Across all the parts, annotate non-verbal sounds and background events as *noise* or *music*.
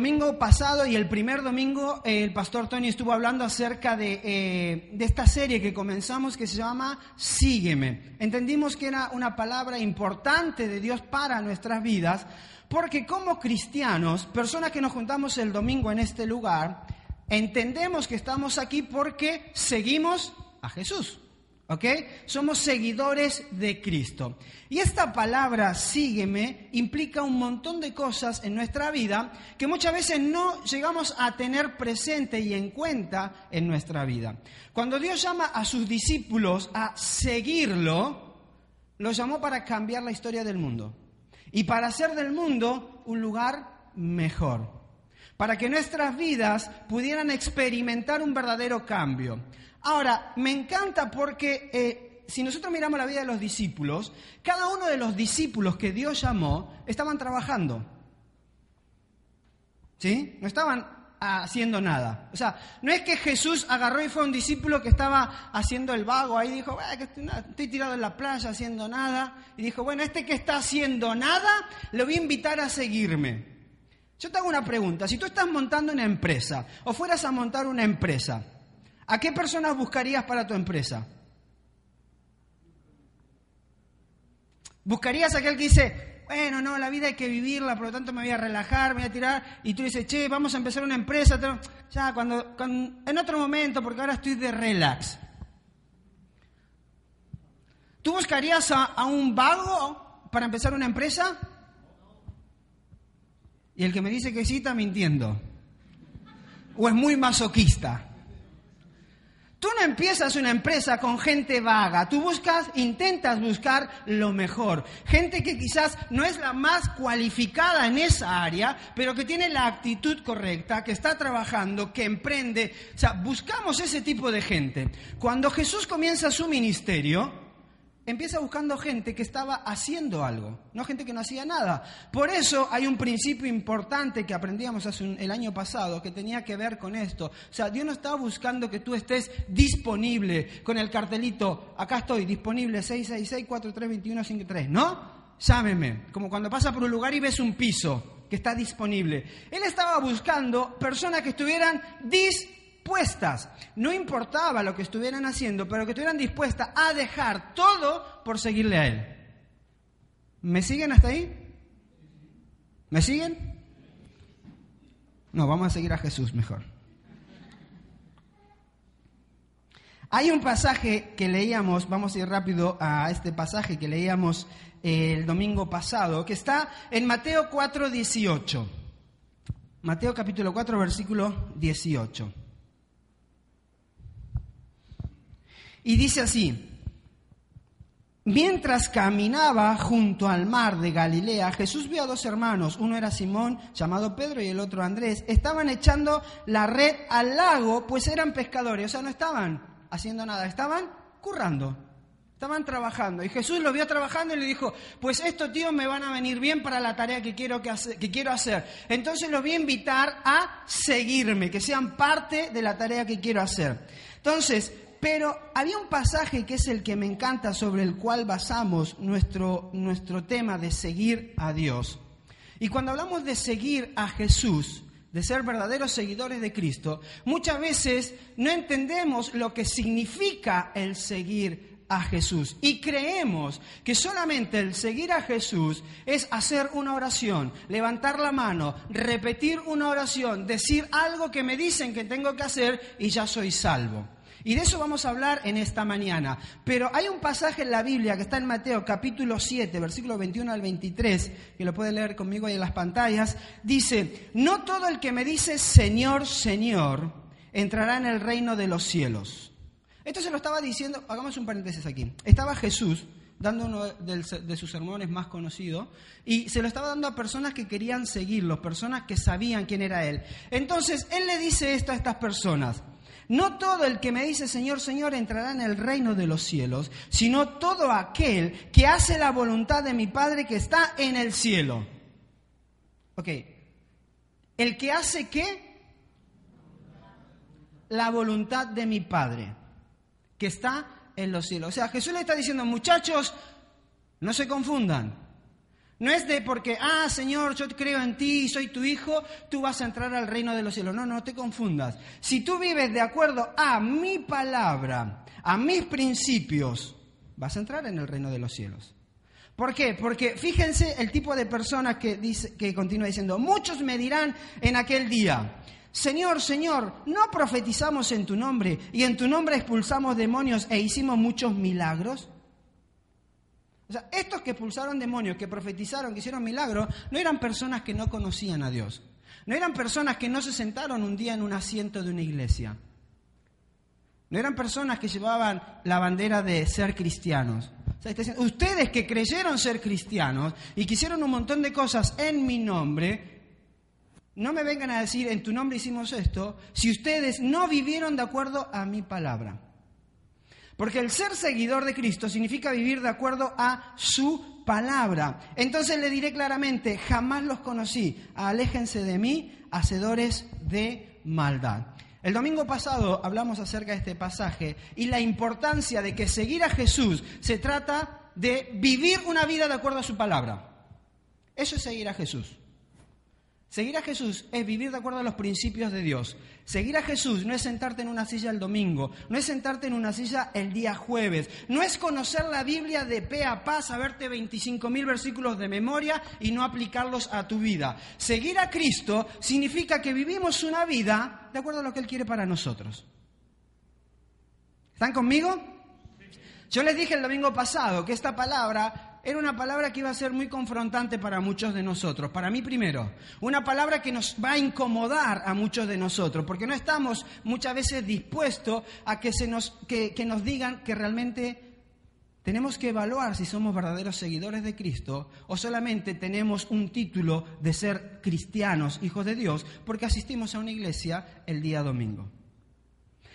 Domingo pasado y el primer domingo eh, el pastor Tony estuvo hablando acerca de, eh, de esta serie que comenzamos que se llama Sígueme. Entendimos que era una palabra importante de Dios para nuestras vidas porque como cristianos, personas que nos juntamos el domingo en este lugar, entendemos que estamos aquí porque seguimos a Jesús. ¿Ok? Somos seguidores de Cristo. Y esta palabra sígueme implica un montón de cosas en nuestra vida que muchas veces no llegamos a tener presente y en cuenta en nuestra vida. Cuando Dios llama a sus discípulos a seguirlo, lo llamó para cambiar la historia del mundo y para hacer del mundo un lugar mejor, para que nuestras vidas pudieran experimentar un verdadero cambio. Ahora, me encanta porque eh, si nosotros miramos la vida de los discípulos, cada uno de los discípulos que Dios llamó estaban trabajando. ¿Sí? No estaban haciendo nada. O sea, no es que Jesús agarró y fue un discípulo que estaba haciendo el vago ahí, dijo, estoy, tirado en la playa haciendo nada. Y dijo, bueno, este que está haciendo nada, le voy a invitar a seguirme. Yo te hago una pregunta, si tú estás montando una empresa o fueras a montar una empresa, ¿A qué personas buscarías para tu empresa? ¿Buscarías a aquel que dice, bueno, no, la vida hay que vivirla, por lo tanto me voy a relajar, me voy a tirar, y tú dices, che, vamos a empezar una empresa, ya, cuando, en otro momento, porque ahora estoy de relax. ¿Tú buscarías a, a un vago para empezar una empresa? Y el que me dice que sí está mintiendo. O es muy masoquista. Tú no empiezas una empresa con gente vaga, tú buscas, intentas buscar lo mejor. Gente que quizás no es la más cualificada en esa área, pero que tiene la actitud correcta, que está trabajando, que emprende. O sea, buscamos ese tipo de gente. Cuando Jesús comienza su ministerio, empieza buscando gente que estaba haciendo algo, no gente que no hacía nada. Por eso hay un principio importante que aprendíamos el año pasado que tenía que ver con esto. O sea, Dios no está buscando que tú estés disponible con el cartelito, acá estoy, disponible 666-4321-53, ¿no? Llámeme, como cuando pasa por un lugar y ves un piso que está disponible. Él estaba buscando personas que estuvieran disponibles no importaba lo que estuvieran haciendo, pero que estuvieran dispuestas a dejar todo por seguirle a Él. ¿Me siguen hasta ahí? ¿Me siguen? No, vamos a seguir a Jesús mejor. Hay un pasaje que leíamos, vamos a ir rápido a este pasaje que leíamos el domingo pasado, que está en Mateo 4, 18. Mateo capítulo 4, versículo 18. Y dice así, mientras caminaba junto al mar de Galilea, Jesús vio a dos hermanos, uno era Simón, llamado Pedro, y el otro Andrés, estaban echando la red al lago, pues eran pescadores, o sea, no estaban haciendo nada, estaban currando. Estaban trabajando y Jesús lo vio trabajando y le dijo, pues estos tíos me van a venir bien para la tarea que quiero, que, que quiero hacer. Entonces los voy a invitar a seguirme, que sean parte de la tarea que quiero hacer. Entonces, pero había un pasaje que es el que me encanta, sobre el cual basamos nuestro, nuestro tema de seguir a Dios. Y cuando hablamos de seguir a Jesús, de ser verdaderos seguidores de Cristo, muchas veces no entendemos lo que significa el seguir a Jesús. Y creemos que solamente el seguir a Jesús es hacer una oración, levantar la mano, repetir una oración, decir algo que me dicen que tengo que hacer y ya soy salvo. Y de eso vamos a hablar en esta mañana. Pero hay un pasaje en la Biblia que está en Mateo capítulo 7, versículo 21 al 23, que lo puede leer conmigo ahí en las pantallas. Dice, no todo el que me dice Señor, Señor, entrará en el reino de los cielos. Esto se lo estaba diciendo, hagamos un paréntesis aquí. Estaba Jesús dando uno de sus sermones más conocidos, y se lo estaba dando a personas que querían seguirlo, personas que sabían quién era Él. Entonces, Él le dice esto a estas personas, no todo el que me dice Señor, Señor entrará en el reino de los cielos, sino todo aquel que hace la voluntad de mi Padre que está en el cielo. Ok, ¿el que hace qué? La voluntad de mi Padre que está en los cielos. O sea, Jesús le está diciendo, muchachos, no se confundan. No es de porque, ah, Señor, yo creo en ti, soy tu hijo, tú vas a entrar al reino de los cielos. No, no te confundas. Si tú vives de acuerdo a mi palabra, a mis principios, vas a entrar en el reino de los cielos. ¿Por qué? Porque fíjense el tipo de personas que, dice, que continúa diciendo, muchos me dirán en aquel día, Señor, Señor, ¿no profetizamos en tu nombre y en tu nombre expulsamos demonios e hicimos muchos milagros? O sea, estos que expulsaron demonios, que profetizaron, que hicieron milagros, no eran personas que no conocían a Dios. No eran personas que no se sentaron un día en un asiento de una iglesia. No eran personas que llevaban la bandera de ser cristianos. ustedes que creyeron ser cristianos y que hicieron un montón de cosas en mi nombre, no me vengan a decir, en tu nombre hicimos esto, si ustedes no vivieron de acuerdo a mi palabra. Porque el ser seguidor de Cristo significa vivir de acuerdo a su palabra. Entonces le diré claramente, jamás los conocí, aléjense de mí, hacedores de maldad. El domingo pasado hablamos acerca de este pasaje y la importancia de que seguir a Jesús se trata de vivir una vida de acuerdo a su palabra. Eso es seguir a Jesús. Seguir a Jesús es vivir de acuerdo a los principios de Dios. Seguir a Jesús no es sentarte en una silla el domingo, no es sentarte en una silla el día jueves, no es conocer la Biblia de pe a pa, saberte 25.000 versículos de memoria y no aplicarlos a tu vida. Seguir a Cristo significa que vivimos una vida de acuerdo a lo que Él quiere para nosotros. ¿Están conmigo? Yo les dije el domingo pasado que esta palabra era una palabra que iba a ser muy confrontante para muchos de nosotros. Para mí primero, una palabra que nos va a incomodar a muchos de nosotros, porque no estamos muchas veces dispuestos a que, se nos, que, nos digan que realmente tenemos que evaluar si somos verdaderos seguidores de Cristo o solamente tenemos un título de ser cristianos, hijos de Dios, porque asistimos a una iglesia el día domingo.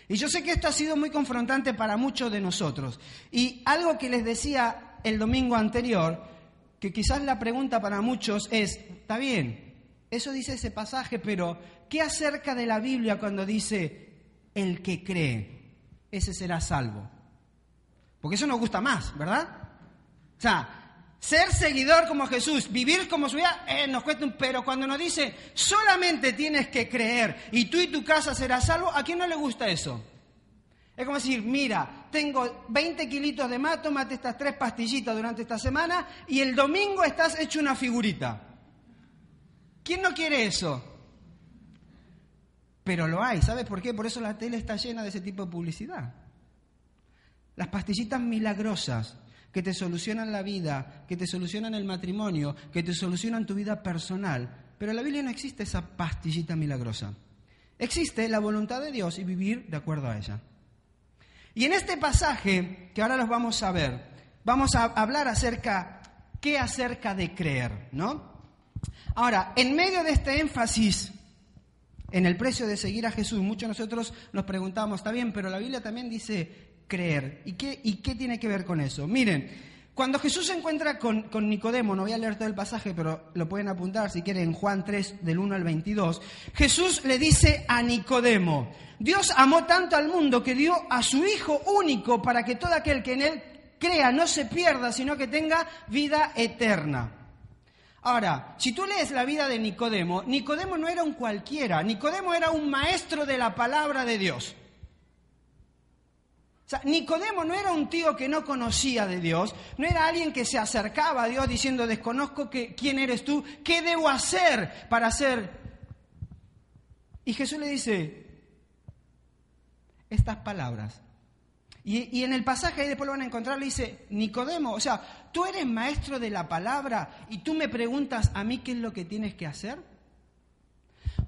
Y yo sé que esto ha sido muy confrontante para muchos de nosotros. Y algo que les decía el domingo anterior, que quizás la pregunta para muchos es, está bien, eso dice ese pasaje, pero ¿qué acerca de la Biblia cuando dice el que cree, ese será salvo? Porque eso nos gusta más, ¿verdad? O sea, ser seguidor como Jesús, vivir como su vida, eh, nos cuesta un pero. Cuando nos dice solamente tienes que creer y tú y tu casa serás salvo, ¿a quién no le gusta eso? Es como decir, mira, tengo 20 kilitos de más, tómate estas tres pastillitas durante esta semana y el domingo estás hecho una figurita. ¿Quién no quiere eso? Pero lo hay, ¿sabes por qué? Por eso la tele está llena de ese tipo de publicidad. Las pastillitas milagrosas que te solucionan la vida, que te solucionan el matrimonio, que te solucionan tu vida personal. Pero en la Biblia no existe esa pastillita milagrosa. Existe la voluntad de Dios y vivir de acuerdo a ella. Y en este pasaje, que ahora los vamos a ver, vamos a hablar acerca, ¿qué acerca de creer? ¿No? Ahora, en medio de este énfasis en el precio de seguir a Jesús, muchos de nosotros nos preguntamos, está bien, pero la Biblia también dice creer. ¿Y qué, y qué tiene que ver con eso? Miren, cuando Jesús se encuentra con, con, Nicodemo, no voy a leer todo el pasaje, pero lo pueden apuntar si quieren en Juan 3 del 1 al 22, Jesús le dice a Nicodemo, Dios amó tanto al mundo que dio a su Hijo único para que todo aquel que en Él crea no se pierda, sino que tenga vida eterna. Ahora, si tú lees la vida de Nicodemo, Nicodemo no era un cualquiera, Nicodemo era un maestro de la palabra de Dios. O sea, Nicodemo no era un tío que no conocía de Dios, no era alguien que se acercaba a Dios diciendo, desconozco quién eres tú, qué debo hacer para ser. Y Jesús le dice estas palabras. Y, y, en el pasaje ahí después lo van a encontrar, le dice, Nicodemo, o sea, tú eres maestro de la palabra y tú me preguntas a mí qué es lo que tienes que hacer.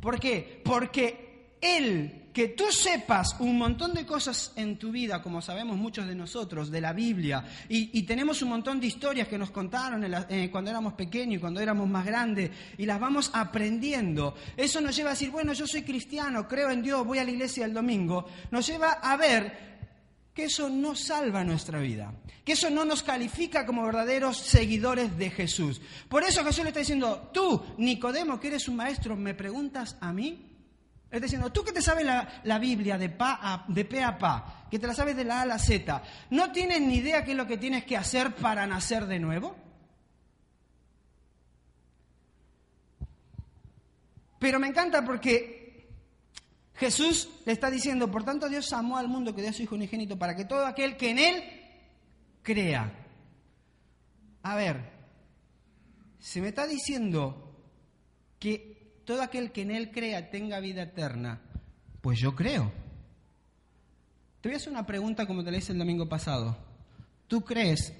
¿Por qué? Porque Él que tú sepas un montón de cosas en tu vida, como sabemos muchos de nosotros, de la Biblia, y, tenemos un montón de historias que nos contaron eh, cuando éramos pequeños y cuando éramos más grandes, y las vamos aprendiendo. Eso nos lleva a decir, bueno, yo soy cristiano, creo en Dios, voy a la iglesia el domingo. Nos lleva a ver que eso no salva nuestra vida, que eso no nos califica como verdaderos seguidores de Jesús. Por eso Jesús le está diciendo, tú, Nicodemo, que eres un maestro, ¿me preguntas a mí? Es diciendo, tú que te sabes la, Biblia de, pa de pe a pa, que te la sabes de la A a la Z, ¿no tienes ni idea qué es lo que tienes que hacer para nacer de nuevo? Pero me encanta porque Jesús le está diciendo, por tanto Dios amó al mundo que dio a su Hijo unigénito para que todo aquel que en Él crea. A ver, se me está diciendo que todo aquel que en Él crea tenga vida eterna. Pues yo creo. Te voy a hacer una pregunta como te la hice el domingo pasado. ¿Tú crees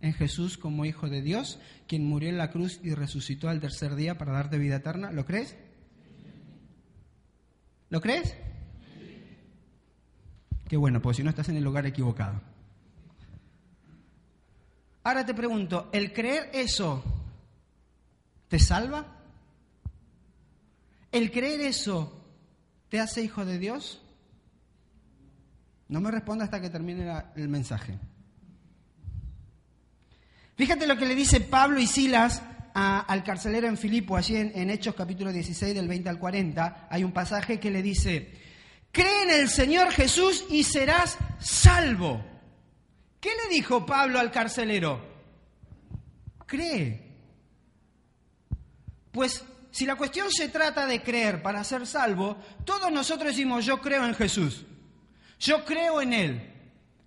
en Jesús como Hijo de Dios, quien murió en la cruz y resucitó al tercer día para darte vida eterna? ¿Lo crees? ¿Lo crees? Qué bueno, pues si no estás en el lugar equivocado. Ahora te pregunto, ¿el creer eso te salva? ¿El creer eso te hace hijo de Dios? No me responda hasta que termine el mensaje. Fíjate lo que le dice Pablo y Silas al carcelero en Filipo, allí en, en, Hechos capítulo 16 del 20 al 40. Hay un pasaje que le dice, cree en el Señor Jesús y serás salvo. ¿Qué le dijo Pablo al carcelero? Cree. Pues si la cuestión se trata de creer para ser salvo, todos nosotros decimos yo creo en Jesús, yo creo en Él.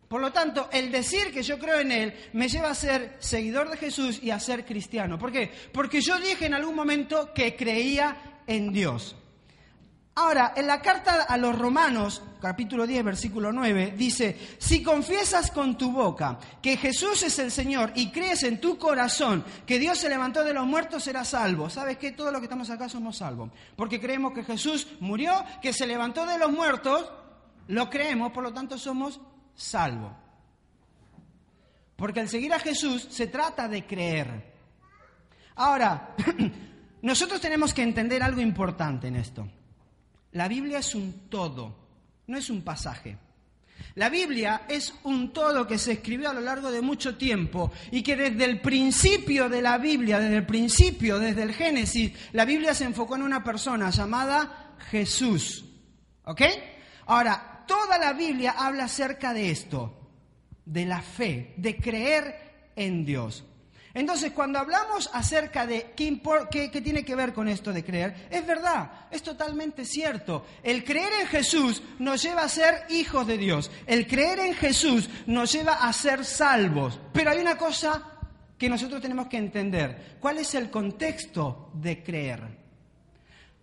Por lo tanto, el decir que yo creo en Él me lleva a ser seguidor de Jesús y a ser cristiano. ¿Por qué? Porque yo dije en algún momento que creía en Dios. Ahora, en la carta a los Romanos, capítulo 10, versículo 9, dice, si confiesas con tu boca que Jesús es el Señor y crees en tu corazón que Dios se levantó de los muertos, serás salvo. ¿Sabes qué? Todos los que estamos acá somos salvos. Porque creemos que Jesús murió, que se levantó de los muertos, lo creemos, por lo tanto somos salvos. Porque al seguir a Jesús se trata de creer. Ahora, *clears throat* nosotros tenemos que entender algo importante en esto. La Biblia es un todo, no es un pasaje. La Biblia es un todo que se escribió a lo largo de mucho tiempo y que desde el principio de la Biblia, desde el principio, desde el Génesis, la Biblia se enfocó en una persona llamada Jesús. ¿Ok? Ahora, toda la Biblia habla acerca de esto, de la fe, de creer en Dios. Entonces, cuando hablamos acerca de qué, tiene que ver con esto de creer, es verdad, es totalmente cierto. El creer en Jesús nos lleva a ser hijos de Dios. El creer en Jesús nos lleva a ser salvos. Pero hay una cosa que nosotros tenemos que entender. ¿Cuál es el contexto de creer?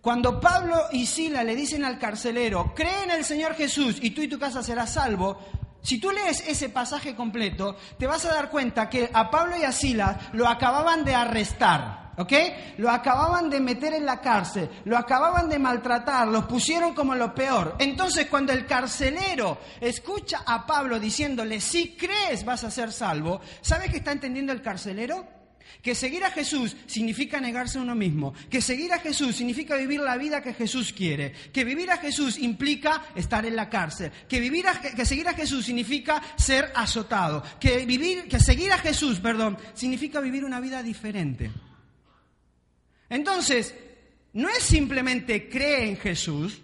Cuando Pablo y Sila le dicen al carcelero, cree en el Señor Jesús y tú y tu casa serás salvo, si tú lees ese pasaje completo, te vas a dar cuenta que a Pablo y a Silas lo acababan de arrestar, ¿ok? Lo acababan de meter en la cárcel, lo acababan de maltratar, los pusieron como lo peor. Entonces, cuando el carcelero escucha a Pablo diciéndole, si crees vas a ser salvo, ¿sabes qué está entendiendo el carcelero? Que seguir a Jesús significa negarse a uno mismo. Que seguir a Jesús significa vivir la vida que Jesús quiere. Que vivir a Jesús implica estar en la cárcel. Que, vivir que seguir a Jesús significa ser azotado. Que, vivir, que seguir a Jesús, perdón, significa vivir una vida diferente. Entonces, no es simplemente creer en Jesús.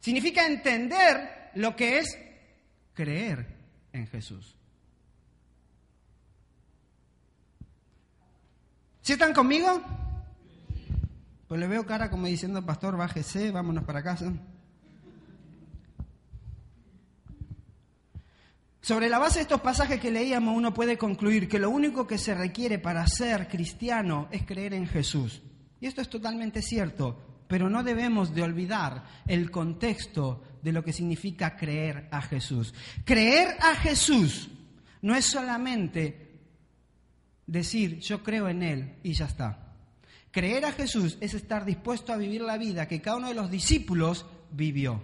Significa entender lo que es creer en Jesús. ¿Sí están conmigo? Pues le veo cara como diciendo, pastor, bájese, vámonos para casa. Sobre la base de estos pasajes que leíamos, uno puede concluir que lo único que se requiere para ser cristiano es creer en Jesús. Y esto es totalmente cierto, pero no debemos de olvidar el contexto de lo que significa creer a Jesús. Creer a Jesús no es solamente decir yo creo en Él y ya está. Creer a Jesús es estar dispuesto a vivir la vida que cada uno de los discípulos vivió.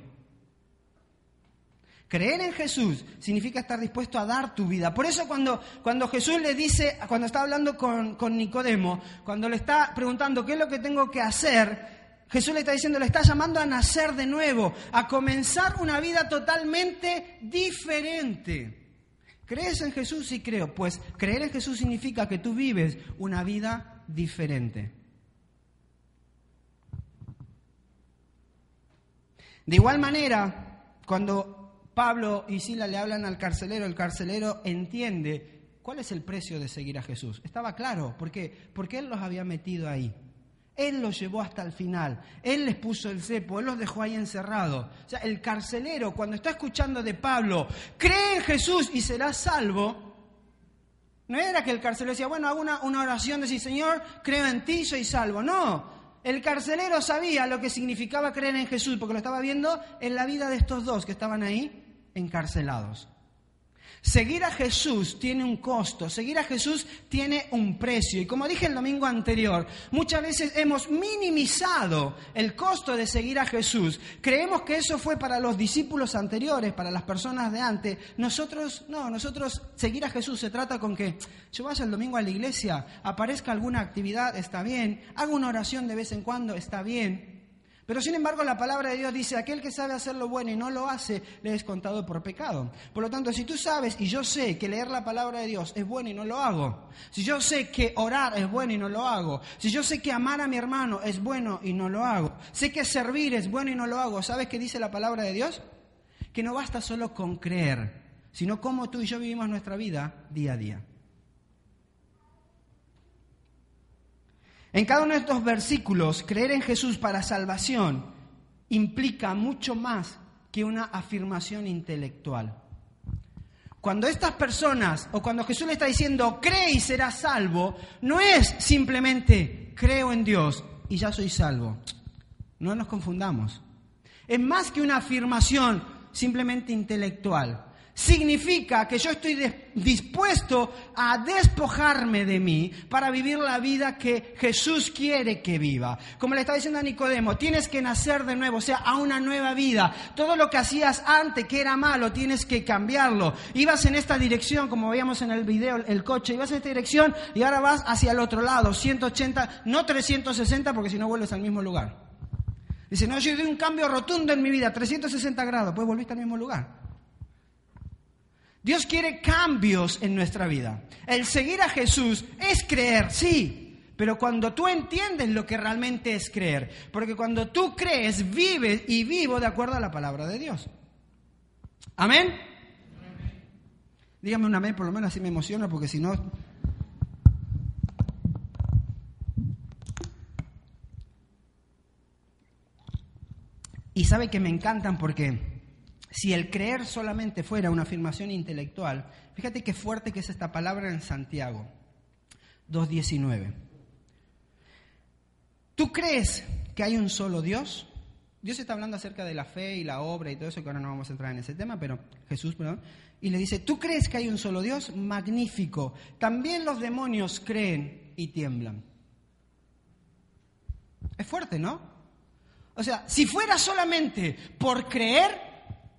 Creer en Jesús significa estar dispuesto a dar tu vida. Por eso cuando, cuando Jesús le dice, cuando está hablando con, con Nicodemo, cuando le está preguntando qué es lo que tengo que hacer, Jesús le está diciendo, le está llamando a nacer de nuevo, a comenzar una vida totalmente diferente. ¿Crees en Jesús? Sí creo. Pues creer en Jesús significa que tú vives una vida diferente. De igual manera, cuando Pablo y Sila le hablan al carcelero, el carcelero entiende cuál es el precio de seguir a Jesús. Estaba claro, ¿por qué? Porque él los había metido ahí. Él los llevó hasta el final. Él les puso el cepo, él los dejó ahí encerrados. O sea, el carcelero, cuando está escuchando de Pablo, cree en Jesús y será salvo. No era que el carcelero decía, bueno, hago una, una oración, decir, Señor, creo en ti, soy salvo. No, el carcelero sabía lo que significaba creer en Jesús, porque lo estaba viendo en la vida de estos dos que estaban ahí encarcelados. Seguir a Jesús tiene un costo, seguir a Jesús tiene un precio. Y como dije el domingo anterior, muchas veces hemos minimizado el costo de seguir a Jesús. Creemos que eso fue para los discípulos anteriores, para las personas de antes. Nosotros, no, nosotros seguir a Jesús se trata con que yo vaya el domingo a la iglesia, aparezca alguna actividad, está bien, hago una oración de vez en cuando, está bien. Pero sin embargo la palabra de Dios dice, aquel que sabe hacer lo bueno y no lo hace, le es contado por pecado. Por lo tanto, si tú sabes y yo sé que leer la palabra de Dios es bueno y no lo hago, si yo sé que orar es bueno y no lo hago, si yo sé que amar a mi hermano es bueno y no lo hago, sé que servir es bueno y no lo hago, ¿sabes qué dice la palabra de Dios? Que no basta solo con creer, sino cómo tú y yo vivimos nuestra vida día a día. En cada uno de estos versículos, creer en Jesús para salvación implica mucho más que una afirmación intelectual. Cuando estas personas, o cuando Jesús le está diciendo, cree y serás salvo, no es simplemente creo en Dios y ya soy salvo. No nos confundamos. Es más que una afirmación simplemente intelectual significa que yo estoy dispuesto a despojarme de mí para vivir la vida que Jesús quiere que viva. Como le está diciendo a Nicodemo, tienes que nacer de nuevo, o sea, a una nueva vida. Todo lo que hacías antes que era malo, tienes que cambiarlo. Ibas en esta dirección, como veíamos en el video, el coche, ibas en esta dirección y ahora vas hacia el otro lado, 180, no 360, porque si no vuelves al mismo lugar. Dice, no, yo di un cambio rotundo en mi vida, 360 grados, pues volviste al mismo lugar. Dios quiere cambios en nuestra vida. El seguir a Jesús es creer, sí, pero cuando tú entiendes lo que realmente es creer, porque cuando tú crees, vives y vivo de acuerdo a la palabra de Dios. Amén. Dígame un amén, por lo menos así me emociona, porque si no... Y sabe que me encantan porque si el creer solamente fuera una afirmación intelectual, fíjate qué fuerte que es esta palabra en Santiago 2.19. ¿Tú crees que hay un solo Dios? Dios está hablando acerca de la fe y la obra y todo eso, que ahora no vamos a entrar en ese tema, pero Jesús, perdón, y le dice, ¿tú crees que hay un solo Dios? Magnífico. También los demonios creen y tiemblan. Es fuerte, ¿no? O sea, si fuera solamente por creer,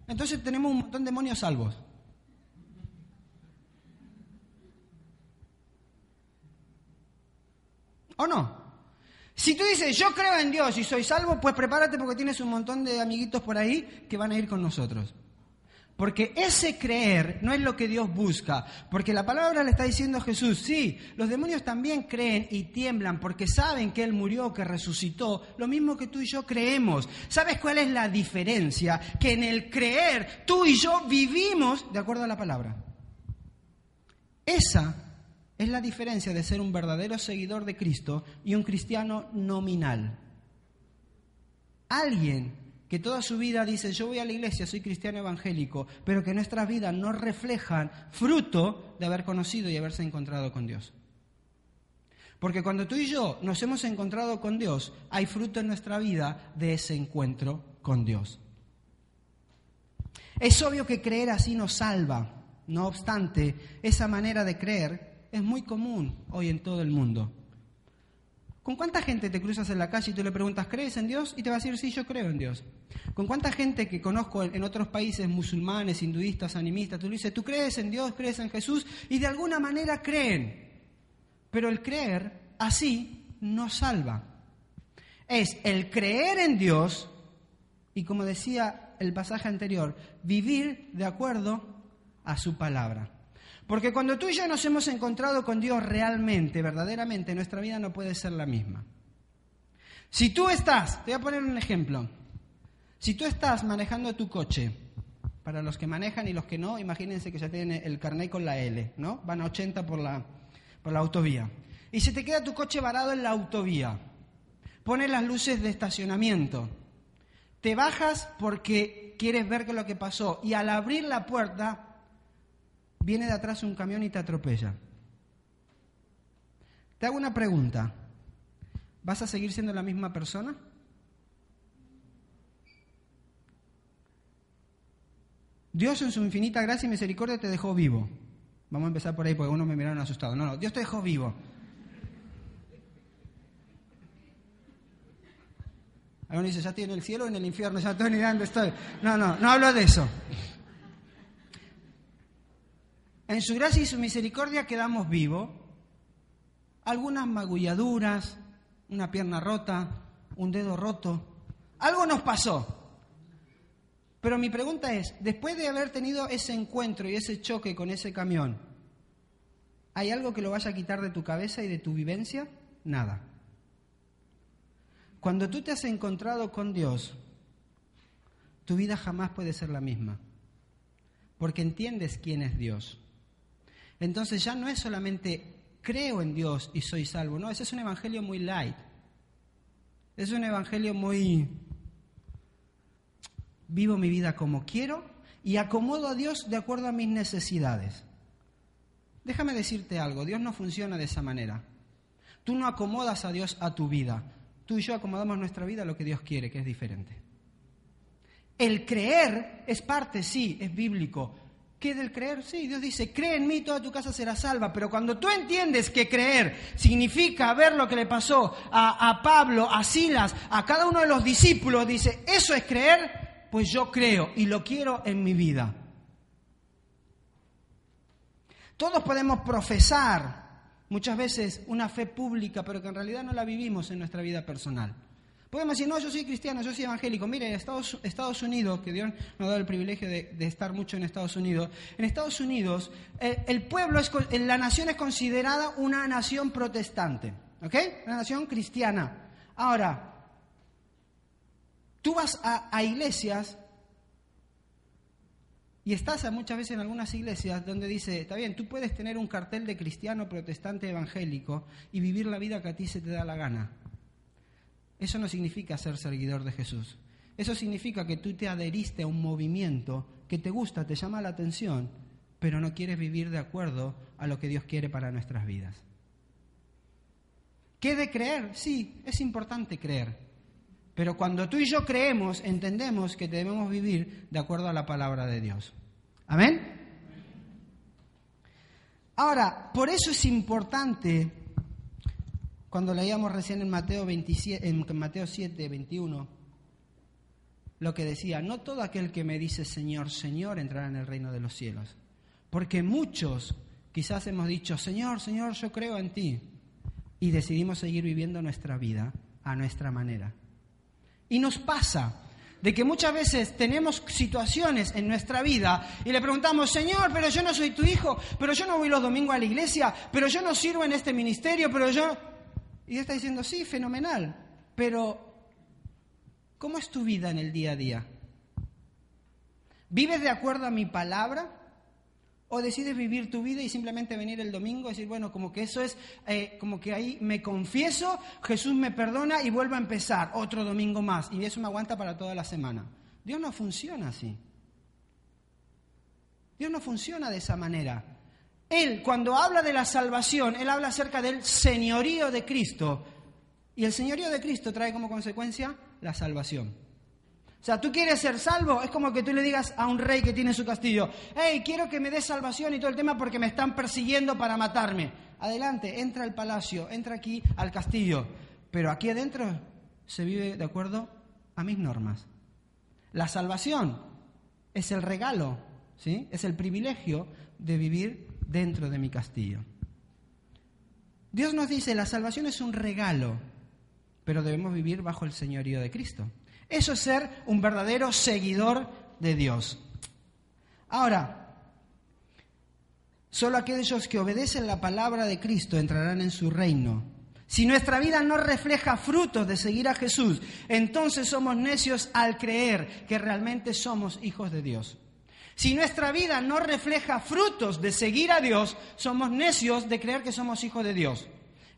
entonces tenemos un montón de demonios salvos. ¿O no? Si tú dices, yo creo en Dios y soy salvo, pues prepárate porque tienes un montón de amiguitos por ahí que van a ir con nosotros. Porque ese creer no es lo que Dios busca. Porque la palabra le está diciendo a Jesús, sí, los demonios también creen y tiemblan porque saben que Él murió, que resucitó, lo mismo que tú y yo creemos. ¿Sabes cuál es la diferencia? Que en el creer tú y yo vivimos de acuerdo a la palabra. Esa es la diferencia de ser un verdadero seguidor de Cristo y un cristiano nominal. Alguien que toda su vida dice, yo voy a la iglesia, soy cristiano evangélico, pero que nuestras vidas no reflejan fruto de haber conocido y haberse encontrado con Dios. Porque cuando tú y yo nos hemos encontrado con Dios, hay fruto en nuestra vida de ese encuentro con Dios. Es obvio que creer así nos salva. No obstante, esa manera de creer es muy común hoy en todo el mundo. ¿Con cuánta gente te cruzas en la calle y tú le preguntas, ¿crees en Dios? Y te va a decir, sí, yo creo en Dios. ¿Con cuánta gente que conozco en otros países musulmanes, hinduistas, animistas, tú le dices, ¿tú crees en Dios, crees en Jesús? Y de alguna manera creen. Pero el creer así no salva. Es el creer en Dios y como decía el pasaje anterior, vivir de acuerdo a su palabra. Porque cuando tú y yo nos hemos encontrado con Dios realmente, verdaderamente, nuestra vida no puede ser la misma. Si tú estás, te voy a poner un ejemplo, si tú estás manejando tu coche, para los que manejan y los que no, imagínense que ya tienen el carnet con la L, ¿no? Van a 80 por la, por la autovía. Y se te queda tu coche varado en la autovía. Pones las luces de estacionamiento. Te bajas porque quieres ver qué es lo que pasó. Y al abrir la puerta, viene de atrás un camión y te atropella. Te hago una pregunta. ¿Vas a seguir siendo la misma persona? Dios en su infinita gracia y misericordia te dejó vivo. Vamos a empezar por ahí porque uno me miraron asustado. No, no, Dios te dejó vivo. Algunos dice, ya estoy en el cielo o en el infierno, ya estoy ni dónde estoy. No, no, no hablo de eso. En su gracia y su misericordia quedamos vivos. Algunas magulladuras, una pierna rota, un dedo roto. Algo nos pasó. Pero mi pregunta es, después de haber tenido ese encuentro y ese choque con ese camión, ¿hay algo que lo vaya a quitar de tu cabeza y de tu vivencia? Nada. Cuando tú te has encontrado con Dios, tu vida jamás puede ser la misma, porque entiendes quién es Dios. Entonces ya no es solamente creo en Dios y soy salvo, no, ese es un evangelio muy light. Es un evangelio muy vivo mi vida como quiero y acomodo a Dios de acuerdo a mis necesidades. Déjame decirte algo, Dios no funciona de esa manera. Tú no acomodas a Dios a tu vida, tú y yo acomodamos nuestra vida a lo que Dios quiere, que es diferente. El creer es parte, sí, es bíblico, ¿Qué del creer? Sí, Dios dice, cree en mí, toda tu casa será salva. Pero cuando tú entiendes que creer significa ver lo que le pasó a, a, Pablo, a Silas, a cada uno de los discípulos, dice, eso es creer, pues yo creo y lo quiero en mi vida. Todos podemos profesar muchas veces una fe pública, pero que en realidad no la vivimos en nuestra vida personal. Podemos decir, no, yo soy cristiano, yo soy evangélico. Mire, en Estados, Estados Unidos, que Dios nos ha dado el privilegio de, estar mucho en Estados Unidos, en Estados Unidos eh, el pueblo, es, la nación es considerada una nación protestante, ¿ok? Una nación cristiana. Ahora, tú vas a, a iglesias y estás muchas veces en algunas iglesias donde dice, está bien, tú puedes tener un cartel de cristiano, protestante, evangélico y vivir la vida que a ti se te da la gana. Eso no significa ser seguidor de Jesús. Eso significa que tú te adheriste a un movimiento que te gusta, te llama la atención, pero no quieres vivir de acuerdo a lo que Dios quiere para nuestras vidas. ¿Qué de creer? Sí, es importante creer. Pero cuando tú y yo creemos, entendemos que debemos vivir de acuerdo a la palabra de Dios. Amén. Ahora, por eso es importante cuando leíamos recién en Mateo, 27, en Mateo 7, 21, lo que decía, no todo aquel que me dice Señor, Señor entrará en el reino de los cielos. Porque muchos quizás hemos dicho, Señor, Señor, yo creo en ti. Y decidimos seguir viviendo nuestra vida a nuestra manera. Y nos pasa de que muchas veces tenemos situaciones en nuestra vida y le preguntamos, Señor, pero yo no soy tu hijo, pero yo no voy los domingos a la iglesia, pero yo no sirvo en este ministerio, pero yo... Y está diciendo, sí, fenomenal, pero ¿cómo es tu vida en el día a día? ¿Vives de acuerdo a mi palabra O decides vivir tu vida y simplemente venir el domingo y decir, bueno, como que eso es, eh, como que ahí me confieso, Jesús me perdona y vuelvo a empezar otro domingo más. Y eso me aguanta para toda la semana. Dios no funciona así. Dios no funciona de esa manera. Él, cuando habla de la salvación, Él habla acerca del señorío de Cristo. Y el señorío de Cristo trae como consecuencia la salvación. O sea, tú quieres ser salvo, es como que tú le digas a un rey que tiene su castillo, hey, quiero que me des salvación y todo el tema porque me están persiguiendo para matarme. Adelante, entra al palacio, entra aquí al castillo, pero aquí adentro se vive de acuerdo a mis normas. La salvación es el regalo, ¿sí? Es el privilegio de vivir dentro de mi castillo. Dios nos dice, la salvación es un regalo, pero debemos vivir bajo el señorío de Cristo. Eso es ser un verdadero seguidor de Dios. Ahora, solo aquellos que obedecen la palabra de Cristo entrarán en su reino. Si nuestra vida no refleja frutos de seguir a Jesús, entonces somos necios al creer que realmente somos hijos de Dios. Si nuestra vida no refleja frutos de seguir a Dios, somos necios de creer que somos hijos de Dios.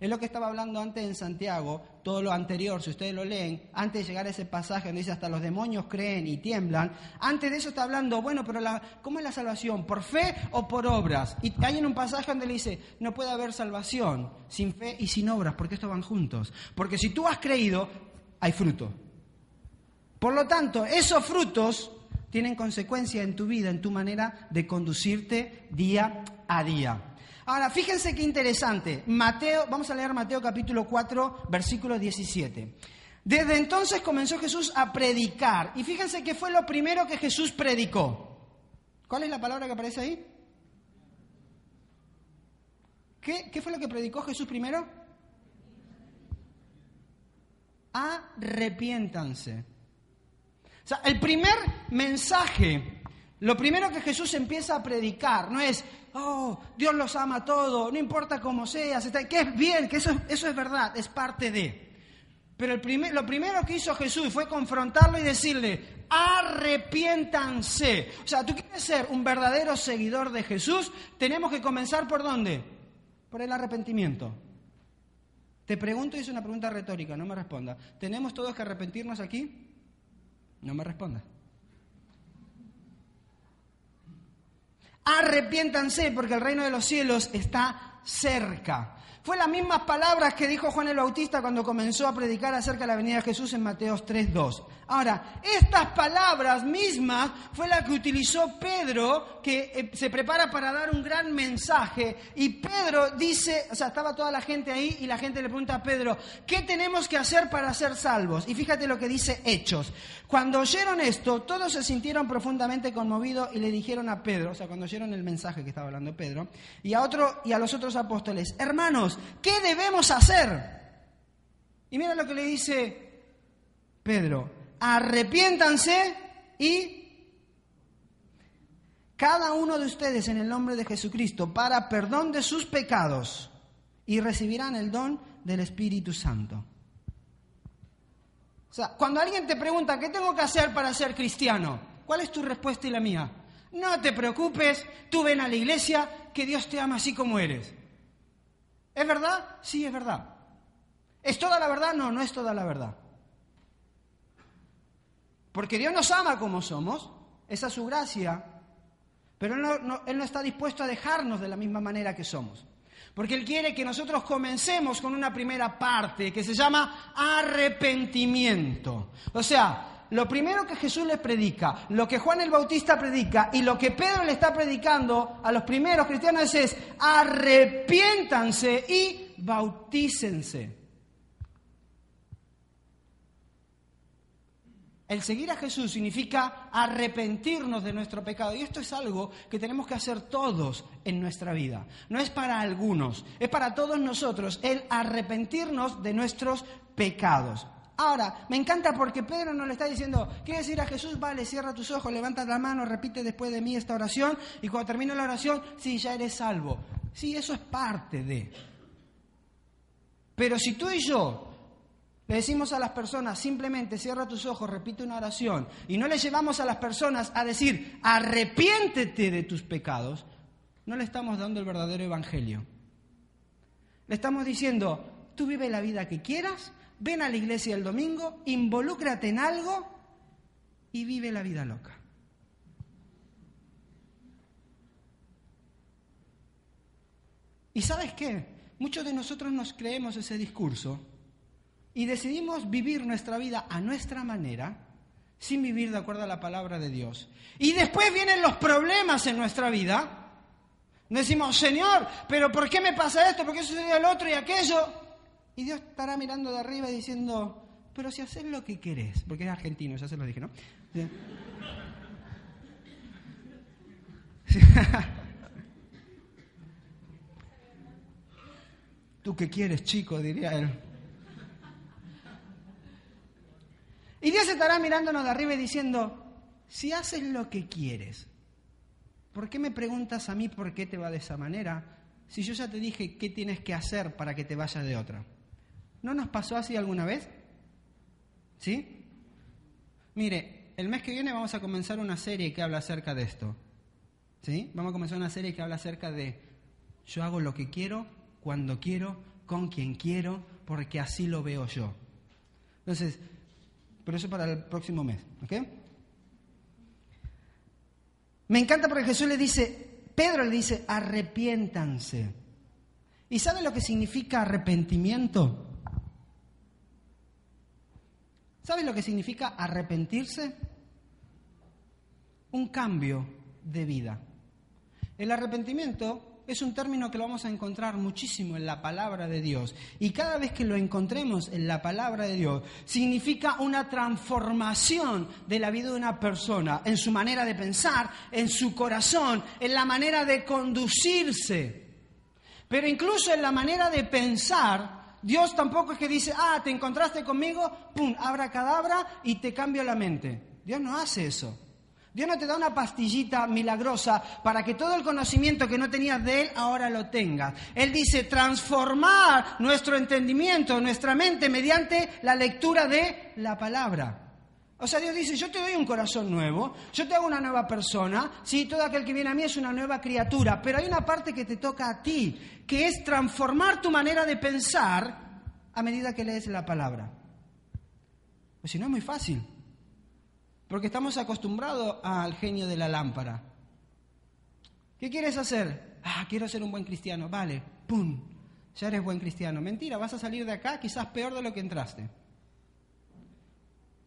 Es lo que estaba hablando antes en Santiago, todo lo anterior, si ustedes lo leen, antes de llegar a ese pasaje donde dice hasta los demonios creen y tiemblan, antes de eso está hablando, bueno, pero la, ¿cómo es la salvación? ¿Por fe o por obras? Y hay en un pasaje donde le dice, no puede haber salvación sin fe y sin obras, porque estos van juntos. Porque si tú has creído, hay fruto. Por lo tanto, esos frutos tienen consecuencia en tu vida, en tu manera de conducirte día a día. Ahora, fíjense qué interesante. Mateo, vamos a leer Mateo capítulo 4, versículo 17. Desde entonces comenzó Jesús a predicar. Y fíjense qué fue lo primero que Jesús predicó. ¿Cuál es la palabra que aparece ahí? ¿Qué, fue lo que predicó Jesús primero? Arrepiéntanse. Sea, el primer mensaje, lo primero que Jesús empieza a predicar, no es, oh, Dios los ama todo, no importa cómo seas, que es bien, que eso, eso es verdad, es parte de. Pero el primer, lo primero que hizo Jesús fue confrontarlo y decirle, arrepiéntanse. O sea, tú quieres ser un verdadero seguidor de Jesús, tenemos que comenzar por dónde? Por el arrepentimiento. Te pregunto y es una pregunta retórica, no me responda. ¿Tenemos todos que arrepentirnos aquí? No me responda. Arrepiéntanse porque el reino de los cielos está cerca. Fue las mismas palabras que dijo Juan el Bautista cuando comenzó a predicar acerca de la venida de Jesús en Mateos 3.2. Ahora, estas palabras mismas fue la que utilizó Pedro, que eh, se prepara para dar un gran mensaje. Y Pedro dice, o sea, estaba toda la gente ahí y la gente le pregunta a Pedro, ¿qué tenemos que hacer para ser salvos? Y fíjate lo que dice Hechos. Cuando oyeron esto, todos se sintieron profundamente conmovidos y le dijeron a Pedro, o sea, cuando oyeron el mensaje que estaba hablando Pedro, y a, otro, y a los otros apóstoles, hermanos, ¿qué debemos hacer? Y mira lo que le dice Pedro, arrepiéntanse y cada uno de ustedes en el nombre de Jesucristo para perdón de sus pecados y recibirán el don del Espíritu Santo. O sea, cuando alguien te pregunta, ¿qué tengo que hacer para ser cristiano? ¿Cuál es tu respuesta y la mía? No te preocupes, tú ven a la iglesia, que Dios te ama así como eres. ¿Es verdad? Sí, es verdad. ¿Es toda la verdad? No, no es toda la verdad. Porque Dios nos ama como somos, esa es su gracia, pero él no, él no, está dispuesto a dejarnos de la misma manera que somos. Porque Él quiere que nosotros comencemos con una primera parte que se llama arrepentimiento. O sea, lo primero que Jesús les predica, lo que Juan el Bautista predica y lo que Pedro le está predicando a los primeros cristianos es arrepiéntanse y bautícense. El seguir a Jesús significa arrepentirnos de nuestro pecado. Y esto es algo que tenemos que hacer todos en nuestra vida. No es para algunos, es para todos nosotros el arrepentirnos de nuestros pecados. Ahora, me encanta porque Pedro nos le está diciendo, ¿quieres ir a Jesús? Vale, cierra tus ojos, levanta la mano, repite después de mí esta oración y cuando termine la oración, sí, ya eres salvo. Sí, eso es parte de. Pero si tú y yo le decimos a las personas, simplemente cierra tus ojos, repite una oración, y no le llevamos a las personas a decir, arrepiéntete de tus pecados, no le estamos dando el verdadero evangelio. Le estamos diciendo, tú vive la vida que quieras, ven a la iglesia el domingo, involúcrate en algo y vive la vida loca. ¿Y sabes qué? Muchos de nosotros nos creemos ese discurso y decidimos vivir nuestra vida a nuestra manera sin vivir de acuerdo a la palabra de Dios. Y después vienen los problemas en nuestra vida. Decimos, Señor, pero ¿por qué me pasa esto? ¿Por qué sucedió el otro y aquello? Y Dios estará mirando de arriba y diciendo, pero si haces lo que querés, porque es argentino, ya se lo dije, ¿no? *laughs* ¿Tú qué quieres, chico? diría él. Y Dios estará mirándonos de arriba y diciendo, si haces lo que quieres, ¿por qué me preguntas a mí por qué te va de esa manera si yo ya te dije qué tienes que hacer para que te vaya de otra? ¿No nos pasó así alguna vez? ¿Sí? Mire, el mes que viene vamos a comenzar una serie que habla acerca de esto. ¿Sí? Vamos a comenzar una serie que habla acerca de yo hago lo que quiero, cuando quiero, con quien quiero, porque así lo veo yo. Entonces, pero eso para el próximo mes, ¿ok? Me encanta porque Jesús le dice, Pedro le dice, arrepiéntanse. ¿Y sabe lo que significa arrepentimiento? ¿Sabe lo que significa arrepentirse? Un cambio de vida. El arrepentimiento es un término que lo vamos a encontrar muchísimo en la palabra de Dios. Y cada vez que lo encontremos en la palabra de Dios, significa una transformación de la vida de una persona, en su manera de pensar, en su corazón, en la manera de conducirse. Pero incluso en la manera de pensar, Dios tampoco es que dice, ah, te encontraste conmigo, pum, abra cadabra y te cambio la mente. Dios no hace eso. Dios no te da una pastillita milagrosa para que todo el conocimiento que no tenías de Él ahora lo tengas. Él dice transformar nuestro entendimiento, nuestra mente mediante la lectura de la palabra. O sea, Dios dice, yo te doy un corazón nuevo, yo te hago una nueva persona, sí, todo aquel que viene a mí es una nueva criatura, pero hay una parte que te toca a ti, que es transformar tu manera de pensar a medida que lees la palabra. Pues si no es muy fácil. Porque estamos acostumbrados al genio de la lámpara. ¿Qué quieres hacer? Ah, quiero ser un buen cristiano. Vale, ¡pum! Ya eres buen cristiano. Mentira, vas a salir de acá quizás peor de lo que entraste.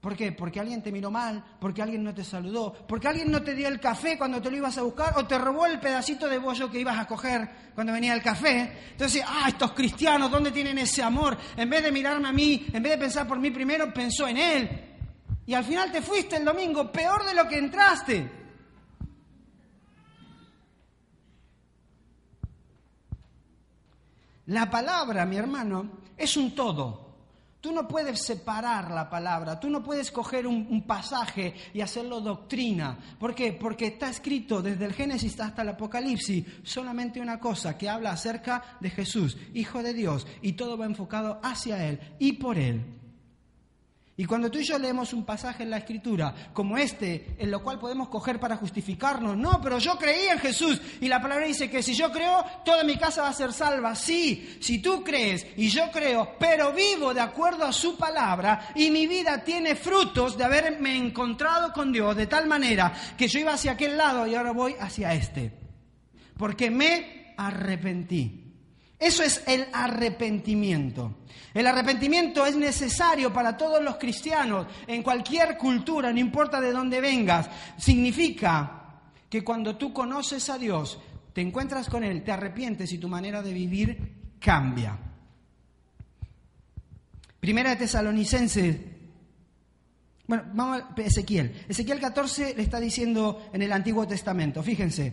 ¿Por qué? Porque alguien te miró mal, porque alguien no te saludó, porque alguien no te dio el café cuando te lo ibas a buscar o te robó el pedacito de bollo que ibas a coger cuando venía el café. Entonces, ah, estos cristianos, ¿dónde tienen ese amor? En vez de mirarme a mí, en vez de pensar por mí primero, pensó en él. Y al final te fuiste el domingo peor de lo que entraste. La palabra, mi hermano, es un todo. Tú no puedes separar la palabra, tú no puedes coger un, pasaje y hacerlo doctrina. ¿Por qué? Porque está escrito desde el Génesis hasta el Apocalipsis solamente una cosa que habla acerca de Jesús, Hijo de Dios, y todo va enfocado hacia Él y por Él. Y cuando tú y yo leemos un pasaje en la Escritura como este, en lo cual podemos coger para justificarnos, no, pero yo creí en Jesús y la palabra dice que si yo creo, toda mi casa va a ser salva. Sí, si tú crees y yo creo, pero vivo de acuerdo a su palabra y mi vida tiene frutos de haberme encontrado con Dios de tal manera que yo iba hacia aquel lado y ahora voy hacia este. Porque me arrepentí. Eso es el arrepentimiento. El arrepentimiento es necesario para todos los cristianos, en cualquier cultura, no importa de dónde vengas. Significa que cuando tú conoces a Dios, te encuentras con Él, te arrepientes y tu manera de vivir cambia. Primera de Tesalonicenses. Bueno, vamos a Ezequiel. Ezequiel 14 le está diciendo en el Antiguo Testamento, fíjense.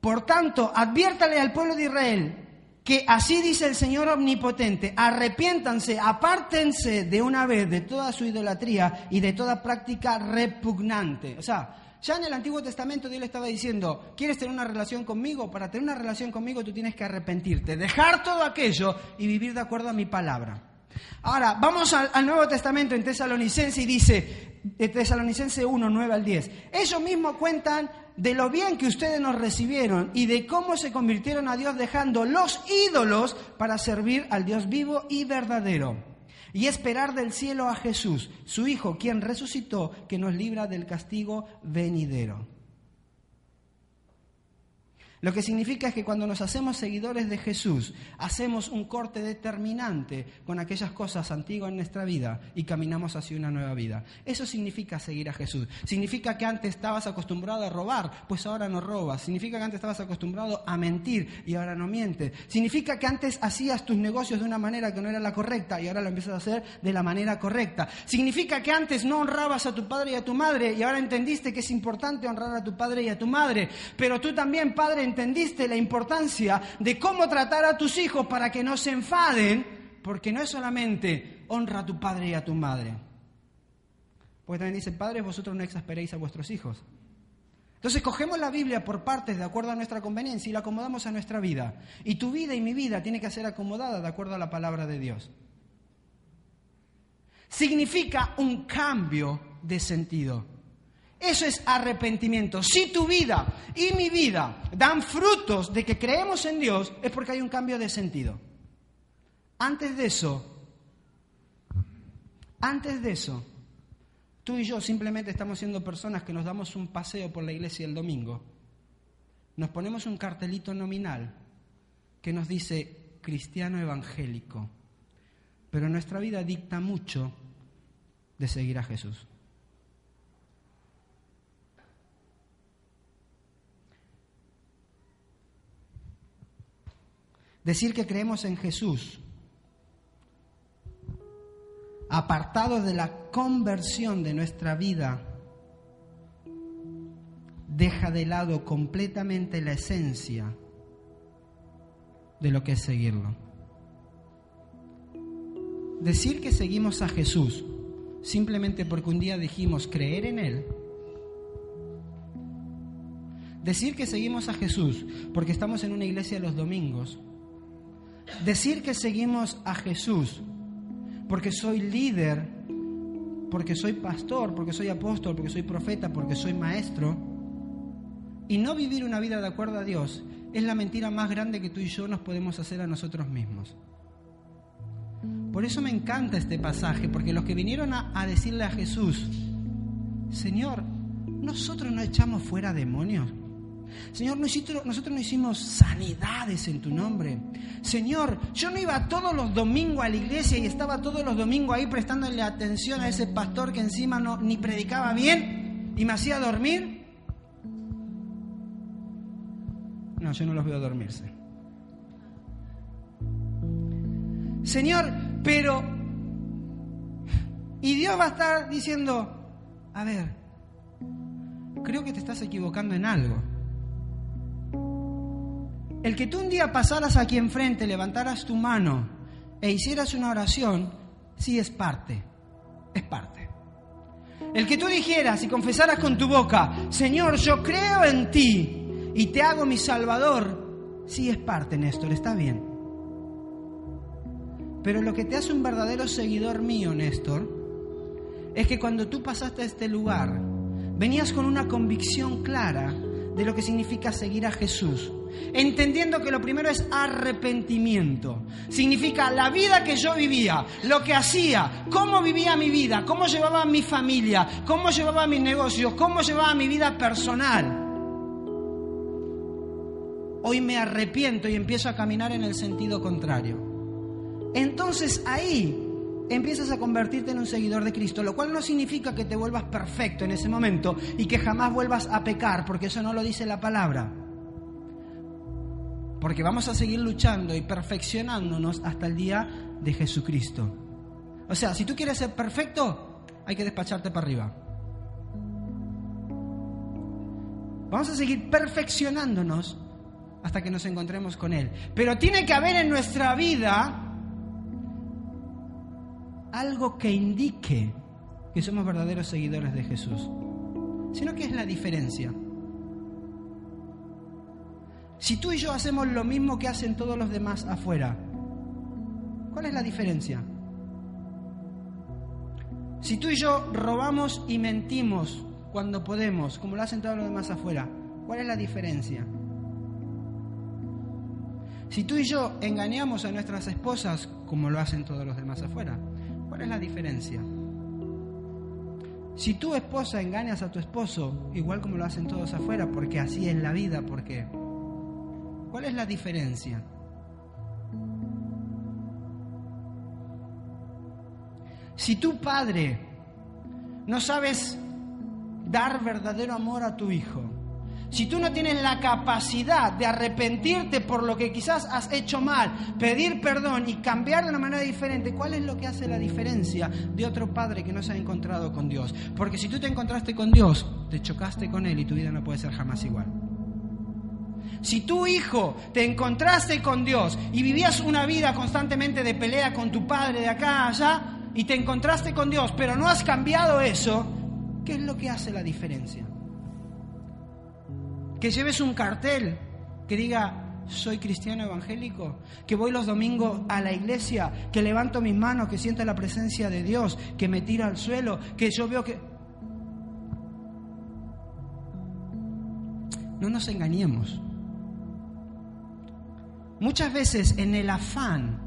Por tanto, adviértale al pueblo de Israel que así dice el Señor Omnipotente, arrepiéntanse, apártense de una vez de toda su idolatría y de toda práctica repugnante. O sea, ya en el Antiguo Testamento Dios le estaba diciendo, ¿quieres tener una relación conmigo? Para tener una relación conmigo tú tienes que arrepentirte, dejar todo aquello y vivir de acuerdo a mi palabra. Ahora, vamos al, Nuevo Testamento en Tesalonicense y dice, de Tesalonicense 1, 9 al 10. Ellos mismos cuentan de lo bien que ustedes nos recibieron y de cómo se convirtieron a Dios dejando los ídolos para servir al Dios vivo y verdadero. Y esperar del cielo a Jesús, su Hijo, quien resucitó, que nos libra del castigo venidero. Lo que significa es que cuando nos hacemos seguidores de Jesús, hacemos un corte determinante con aquellas cosas antiguas en nuestra vida y caminamos hacia una nueva vida. Eso significa seguir a Jesús. Significa que antes estabas acostumbrado a robar, pues ahora no robas. Significa que antes estabas acostumbrado a mentir y ahora no mientes. Significa que antes hacías tus negocios de una manera que no era la correcta y ahora lo empiezas a hacer de la manera correcta. Significa que antes no honrabas a tu padre y a tu madre y ahora entendiste que es importante honrar a tu padre y a tu madre. Pero tú también, padre, entendiste la importancia de cómo tratar a tus hijos para que no se enfaden, porque no es solamente honra a tu padre y a tu madre. Porque también dice, padres, vosotros no exasperéis a vuestros hijos. Entonces cogemos la Biblia por partes de acuerdo a nuestra conveniencia y la acomodamos a nuestra vida. Y tu vida y mi vida tiene que ser acomodada de acuerdo a la palabra de Dios. Significa un cambio de sentido. Eso es arrepentimiento. Si tu vida y mi vida dan frutos de que creemos en Dios, es porque hay un cambio de sentido. Antes de eso, antes de eso, tú y yo simplemente estamos siendo personas que nos damos un paseo por la iglesia el domingo. Nos ponemos un cartelito nominal que nos dice cristiano evangélico, pero nuestra vida dicta mucho de seguir a Jesús. Decir que creemos en Jesús, apartados de la conversión de nuestra vida, deja de lado completamente la esencia de lo que es seguirlo. Decir que seguimos a Jesús simplemente porque un día dijimos creer en Él, decir que seguimos a Jesús porque estamos en una iglesia los domingos, Decir que seguimos a Jesús porque soy líder, porque soy pastor, porque soy apóstol, porque soy profeta, porque soy maestro, y no vivir una vida de acuerdo a Dios, es la mentira más grande que tú y yo nos podemos hacer a nosotros mismos. Por eso me encanta este pasaje, porque los que vinieron a, decirle a Jesús, Señor, nosotros no echamos fuera demonios. Señor, nosotros no hicimos sanidades en tu nombre. Señor, yo no iba todos los domingos a la iglesia y estaba todos los domingos ahí prestándole atención a ese pastor que encima no, ni predicaba bien y me hacía dormir. No, yo no los veo dormirse. Señor, pero... Y Dios va a estar diciendo, a ver, creo que te estás equivocando en algo. El que tú un día pasaras aquí enfrente, levantaras tu mano e hicieras una oración, sí es parte, es parte. El que tú dijeras y confesaras con tu boca, Señor, yo creo en ti y te hago mi Salvador, sí es parte, Néstor, está bien. Pero lo que te hace un verdadero seguidor mío, Néstor, es que cuando tú pasaste a este lugar, venías con una convicción clara de lo que significa seguir a Jesús entendiendo que lo primero es arrepentimiento. Significa la vida que yo vivía, lo que hacía, cómo vivía mi vida, cómo llevaba mi familia, cómo llevaba mis negocios, cómo llevaba mi vida personal. Hoy me arrepiento y empiezo a caminar en el sentido contrario. Entonces ahí empiezas a convertirte en un seguidor de Cristo, lo cual no significa que te vuelvas perfecto en ese momento y que jamás vuelvas a pecar, porque eso no lo dice la palabra. Porque vamos a seguir luchando y perfeccionándonos hasta el día de Jesucristo. O sea, si tú quieres ser perfecto, hay que despacharte para arriba. Vamos a seguir perfeccionándonos hasta que nos encontremos con Él. Pero tiene que haber en nuestra vida algo que indique que somos verdaderos seguidores de Jesús. Sino que es la diferencia. Si tú y yo hacemos lo mismo que hacen todos los demás afuera, ¿cuál es la diferencia? Si tú y yo robamos y mentimos cuando podemos, como lo hacen todos los demás afuera, ¿cuál es la diferencia? Si tú y yo engañamos a nuestras esposas como lo hacen todos los demás afuera, ¿cuál es la diferencia? Si tu esposa engañas a tu esposo, igual como lo hacen todos afuera, porque así es la vida, porque ¿cuál es la diferencia? Si tu padre no sabes dar verdadero amor a tu hijo, si tú no tienes la capacidad de arrepentirte por lo que quizás has hecho mal, pedir perdón y cambiar de una manera diferente, ¿cuál es lo que hace la diferencia de otro padre que no se ha encontrado con Dios? Porque si tú te encontraste con Dios, te chocaste con Él y tu vida no puede ser jamás igual. Si tu hijo te encontraste con Dios y vivías una vida constantemente de pelea con tu padre de acá a allá y te encontraste con Dios, pero no has cambiado eso, ¿qué es lo que hace la diferencia? Que lleves un cartel que diga, soy cristiano evangélico, que voy los domingos a la iglesia, que levanto mis manos, que siento la presencia de Dios, que me tira al suelo, que yo veo que... No nos engañemos. Muchas veces en el afán,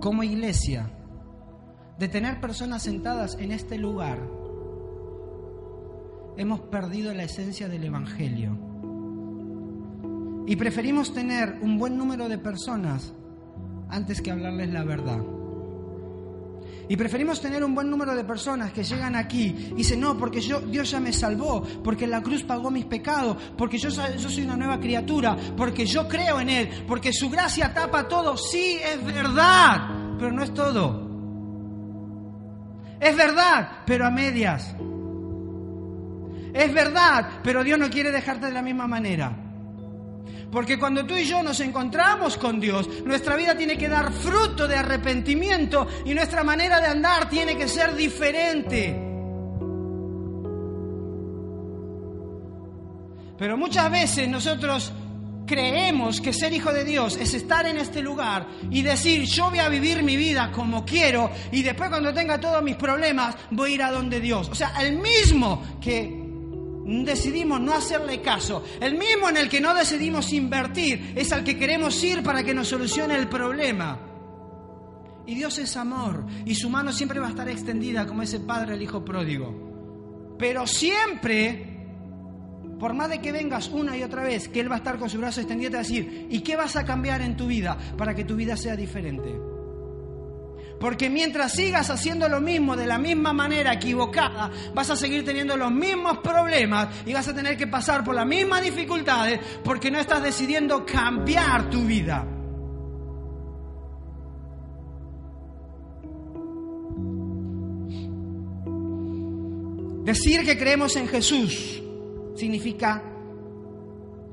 como iglesia, de tener personas sentadas en este lugar, hemos perdido la esencia del Evangelio. Y preferimos tener un buen número de personas antes que hablarles la verdad. Y preferimos tener un buen número de personas que llegan aquí y dicen, no, porque yo, Dios ya me salvó, porque la cruz pagó mis pecados, porque yo, yo soy una nueva criatura, porque yo creo en Él, porque su gracia tapa todo. Sí, es verdad, pero no es todo. Es verdad, pero a medias. Es verdad, pero Dios no quiere dejarte de la misma manera. Porque cuando tú y yo nos encontramos con Dios, nuestra vida tiene que dar fruto de arrepentimiento y nuestra manera de andar tiene que ser diferente. Pero muchas veces nosotros creemos que ser hijo de Dios es estar en este lugar y decir, yo voy a vivir mi vida como quiero y después cuando tenga todos mis problemas voy a ir a donde Dios. O sea, el mismo que decidimos no hacerle caso, el mismo en el que no decidimos invertir, es al que queremos ir para que nos solucione el problema. Y Dios es amor, y su mano siempre va a estar extendida como ese padre al hijo pródigo. Pero siempre, por más de que vengas una y otra vez, que Él va a estar con su brazo extendido y te va a decir, ¿y qué vas a cambiar en tu vida para que tu vida sea diferente? Porque mientras sigas haciendo lo mismo de la misma manera equivocada, vas a seguir teniendo los mismos problemas y vas a tener que pasar por las mismas dificultades porque no estás decidiendo cambiar tu vida. Decir que creemos en Jesús significa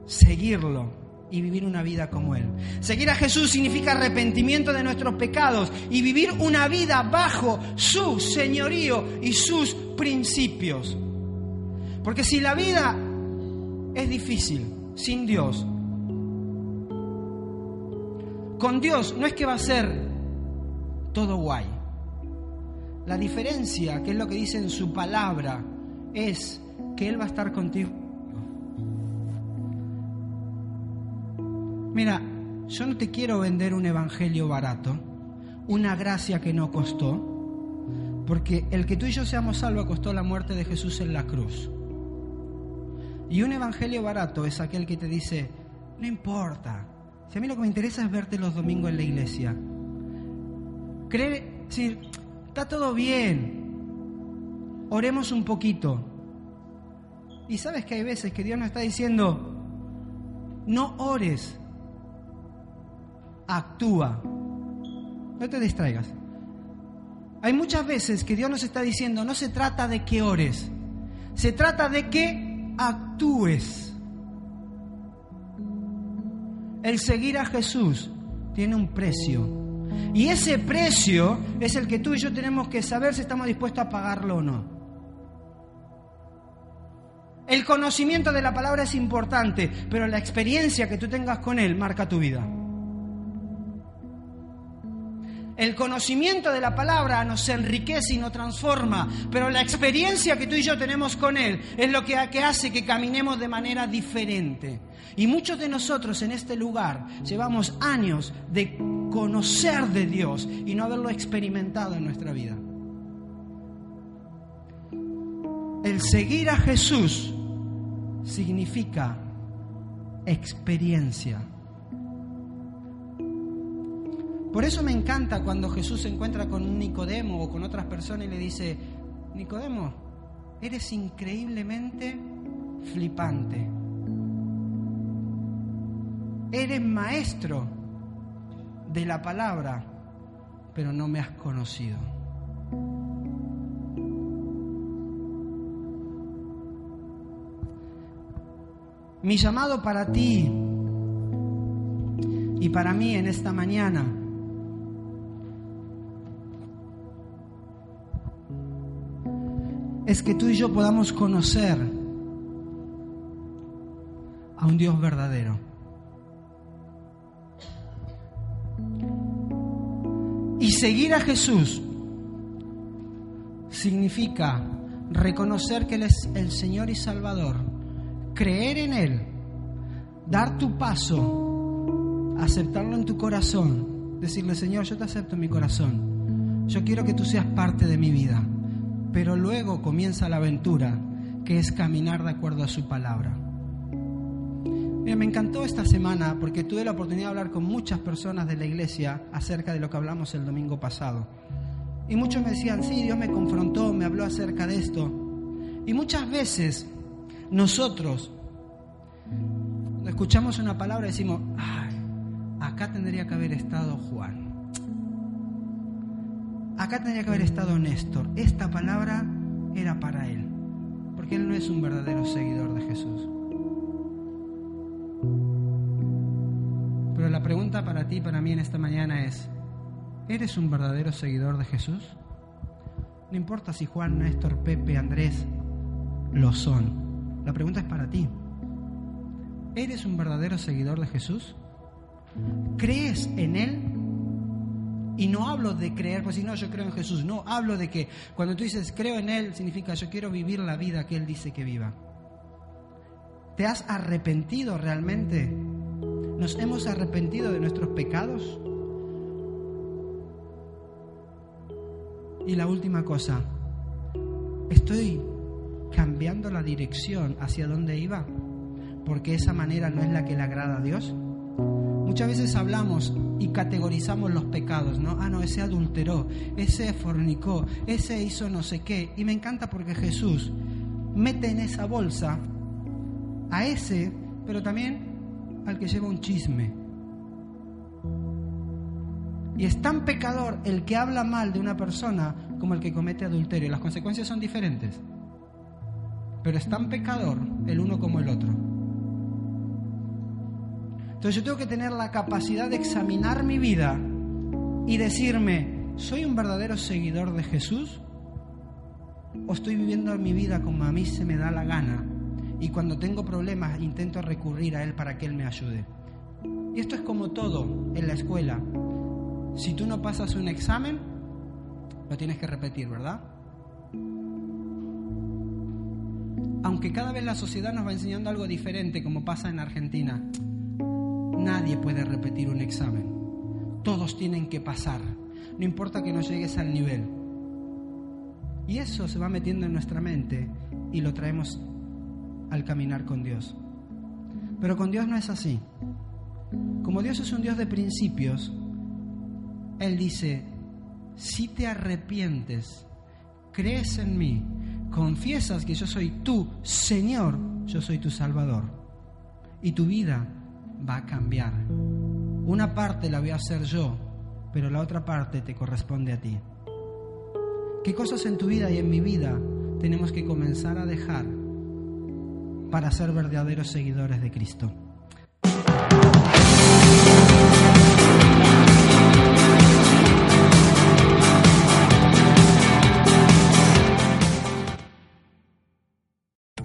seguirlo y vivir una vida como Él. Seguir a Jesús significa arrepentimiento de nuestros pecados y vivir una vida bajo su señorío y sus principios. Porque si la vida es difícil sin Dios, con Dios no es que va a ser todo guay. La diferencia, que es lo que dice en su palabra, es que Él va a estar contigo Mira, yo no te quiero vender un evangelio barato, una gracia que no costó, porque el que tú y yo seamos salvos costó la muerte de Jesús en la cruz. Y un evangelio barato es aquel que te dice, no importa, si a mí lo que me interesa es verte los domingos en la iglesia. Cree, decir, está todo bien, oremos un poquito. Y sabes que hay veces que Dios nos está diciendo, no ores, actúa. No te distraigas. Hay muchas veces que Dios nos está diciendo, no se trata de que ores, se trata de que actúes. El seguir a Jesús tiene un precio. Y ese precio es el que tú y yo tenemos que saber si estamos dispuestos a pagarlo o no. El conocimiento de la palabra es importante, pero la experiencia que tú tengas con Él marca tu vida. El conocimiento de la palabra nos enriquece y nos transforma, pero la experiencia que tú y yo tenemos con Él es lo que hace que caminemos de manera diferente. Y muchos de nosotros en este lugar llevamos años de conocer de Dios y no haberlo experimentado en nuestra vida. El seguir a Jesús significa experiencia. Por eso me encanta cuando Jesús se encuentra con un Nicodemo o con otras personas y le dice, Nicodemo, eres increíblemente flipante. Eres maestro de la palabra, pero no me has conocido. Mi llamado para ti y para mí en esta mañana es que tú y yo podamos conocer a un Dios verdadero. Y seguir a Jesús significa reconocer que Él es el Señor y Salvador creer en Él, dar tu paso, aceptarlo en tu corazón, decirle, Señor, yo te acepto en mi corazón, yo quiero que tú seas parte de mi vida, pero luego comienza la aventura, que es caminar de acuerdo a su palabra. me encantó esta semana porque tuve la oportunidad de hablar con muchas personas de la iglesia acerca de lo que hablamos el domingo pasado. Y muchos me decían, sí, Dios me confrontó, me habló acerca de esto. Y muchas veces nosotros, escuchamos una palabra, decimos, Ay, acá tendría que haber estado Juan. Acá tendría que haber estado Néstor. Esta palabra era para él, porque él no es un verdadero seguidor de Jesús. Pero la pregunta para ti para mí en esta mañana es, ¿eres un verdadero seguidor de Jesús? No importa si Juan, Néstor, Pepe, Andrés lo son. La pregunta es para ti. ¿Eres un verdadero seguidor de Jesús? ¿Crees en Él? Y no hablo de creer, pues si no, yo creo en Jesús. No, hablo de que cuando tú dices creo en Él, significa yo quiero vivir la vida que Él dice que viva. ¿Te has arrepentido realmente? ¿Nos hemos arrepentido de nuestros pecados? Y la última cosa, estoy cambiando la dirección hacia donde iba, porque esa manera no es la que le agrada a Dios. Muchas veces hablamos y categorizamos los pecados, ¿no? Ah, no, ese adulteró, ese fornicó, ese hizo no sé qué. Y me encanta porque Jesús mete en esa bolsa a ese, pero también al que lleva un chisme. Y es tan pecador el que habla mal de una persona como el que comete adulterio. Las consecuencias son diferentes pero es tan pecador el uno como el otro. Entonces yo tengo que tener la capacidad de examinar mi vida y decirme, ¿soy un verdadero seguidor de Jesús? ¿O estoy viviendo mi vida como a mí se me da la gana? Y cuando tengo problemas intento recurrir a Él para que Él me ayude. Y esto es como todo en la escuela. Si tú no pasas un examen, lo tienes que repetir, ¿verdad? aunque cada vez la sociedad nos va enseñando algo diferente, como pasa en Argentina, nadie puede repetir un examen. Todos tienen que pasar, no importa que no llegues al nivel. Y eso se va metiendo en nuestra mente y lo traemos al caminar con Dios. Pero con Dios no es así. Como Dios es un Dios de principios, Él dice, si te arrepientes, crees en mí, confiesas que yo soy tu Señor, yo soy tu Salvador. Y tu vida va a cambiar. Una parte la voy a hacer yo, pero la otra parte te corresponde a ti. ¿Qué cosas en tu vida y en mi vida tenemos que comenzar a dejar para ser verdaderos seguidores de Cristo?